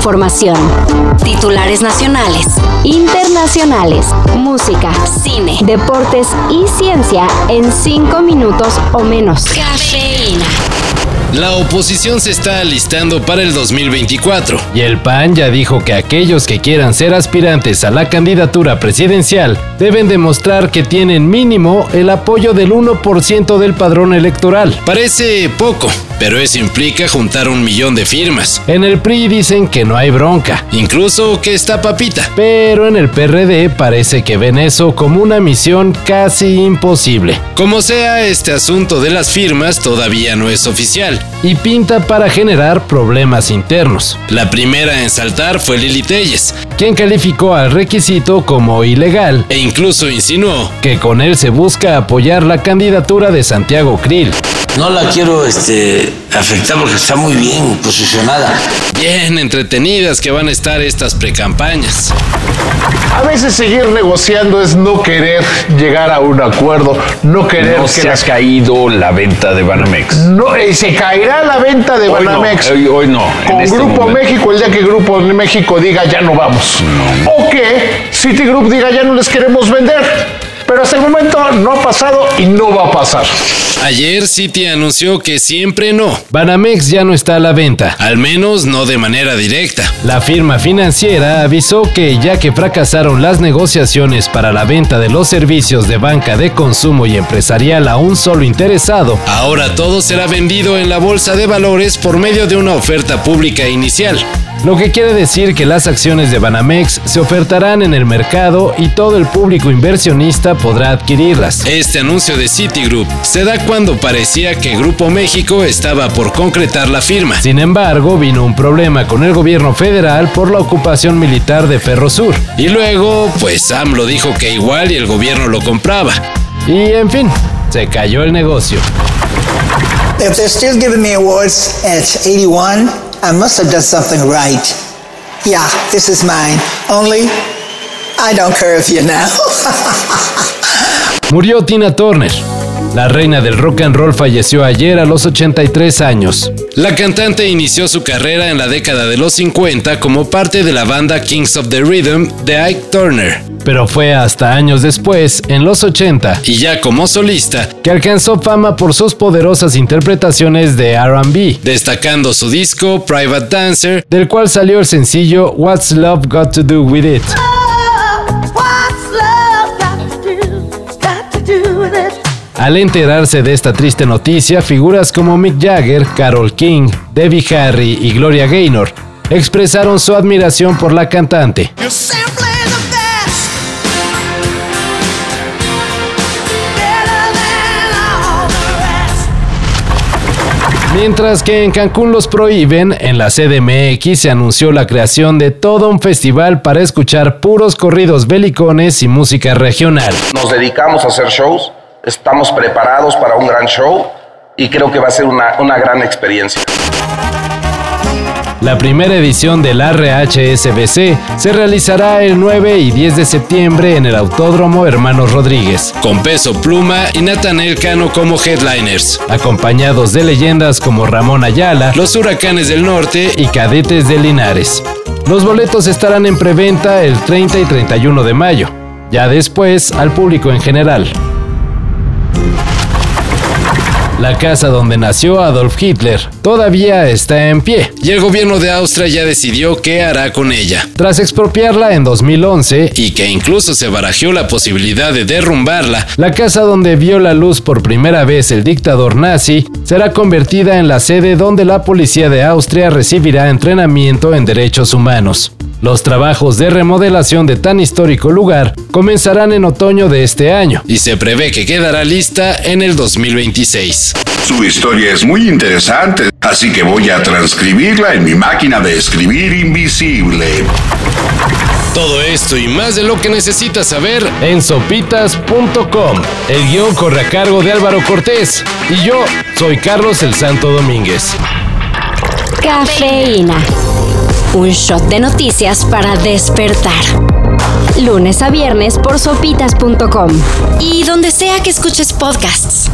información. Titulares nacionales, internacionales, música, cine, deportes y ciencia en 5 minutos o menos. Cafeína. La oposición se está alistando para el 2024 y el PAN ya dijo que aquellos que quieran ser aspirantes a la candidatura presidencial deben demostrar que tienen mínimo el apoyo del 1% del padrón electoral. Parece poco, pero eso implica juntar un millón de firmas. En el PRI dicen que no hay bronca, incluso que está papita. Pero en el PRD parece que ven eso como una misión casi imposible. Como sea, este asunto de las firmas todavía no es oficial y pinta para generar problemas internos. La primera en saltar fue Lili Telles, quien calificó al requisito como ilegal e incluso insinuó que con él se busca apoyar la candidatura de Santiago Krill. No la quiero este, afectar porque está muy bien posicionada. Bien entretenidas que van a estar estas precampañas. A veces seguir negociando es no querer llegar a un acuerdo, no querer no que se ha las- caído la venta de Banamex. No, eh, se caerá la venta de Hoy no, Banamex. hoy- hoy no, Con este Grupo momento. México, el día que Grupo México diga ya no vamos. O que Citigroup diga ya no les queremos vender. Pero hasta el momento no ha pasado y no va a pasar. Ayer Citi anunció que siempre no. Banamex ya no está a la venta, al menos no de manera directa. La firma financiera avisó que ya que fracasaron las negociaciones para la venta de los servicios de banca de consumo y empresarial a un solo interesado, ahora todo será vendido en la bolsa de valores por medio de una oferta pública inicial. Lo que quiere decir que las acciones de Banamex se ofertarán en el mercado y todo el público inversionista podrá adquirirlas. Este anuncio de Citigroup se da cuando parecía que Grupo México estaba por concretar la firma. Sin embargo, vino un problema con el gobierno federal por la ocupación militar de Ferrosur. Y luego, pues AMLO dijo que igual y el gobierno lo compraba. Y en fin, se cayó el negocio. If they're still giving me awards at 81, I must have done something right. Yeah, this is mine. Only, I don't curve you now. Murió Tina Turner. La reina del rock and roll falleció ayer a los 83 años. La cantante inició su carrera en la década de los 50 como parte de la banda Kings of the Rhythm de Ike Turner. Pero fue hasta años después, en los 80, y ya como solista, que alcanzó fama por sus poderosas interpretaciones de RB, destacando su disco Private Dancer, del cual salió el sencillo What's Love Got to Do With It. Al enterarse de esta triste noticia, figuras como Mick Jagger, Carol King, Debbie Harry y Gloria Gaynor expresaron su admiración por la cantante. Mientras que en Cancún los prohíben, en la CDMX se anunció la creación de todo un festival para escuchar puros corridos belicones y música regional. Nos dedicamos a hacer shows, estamos preparados para un gran show y creo que va a ser una, una gran experiencia. La primera edición del RHSBC se realizará el 9 y 10 de septiembre en el Autódromo Hermanos Rodríguez, con Peso Pluma y Natanel Cano como headliners, acompañados de leyendas como Ramón Ayala, Los Huracanes del Norte y Cadetes de Linares. Los boletos estarán en preventa el 30 y 31 de mayo, ya después al público en general. La casa donde nació Adolf Hitler todavía está en pie y el gobierno de Austria ya decidió qué hará con ella. Tras expropiarla en 2011 y que incluso se barajó la posibilidad de derrumbarla, la casa donde vio la luz por primera vez el dictador nazi será convertida en la sede donde la policía de Austria recibirá entrenamiento en derechos humanos. Los trabajos de remodelación de tan histórico lugar comenzarán en otoño de este año y se prevé que quedará lista en el 2026. Su historia es muy interesante, así que voy a transcribirla en mi máquina de escribir invisible. Todo esto y más de lo que necesitas saber en sopitas.com. El guion corre a cargo de Álvaro Cortés y yo soy Carlos el Santo Domínguez. Cafeína. Un shot de noticias para despertar. Lunes a viernes por sopitas.com. Y donde sea que escuches podcasts.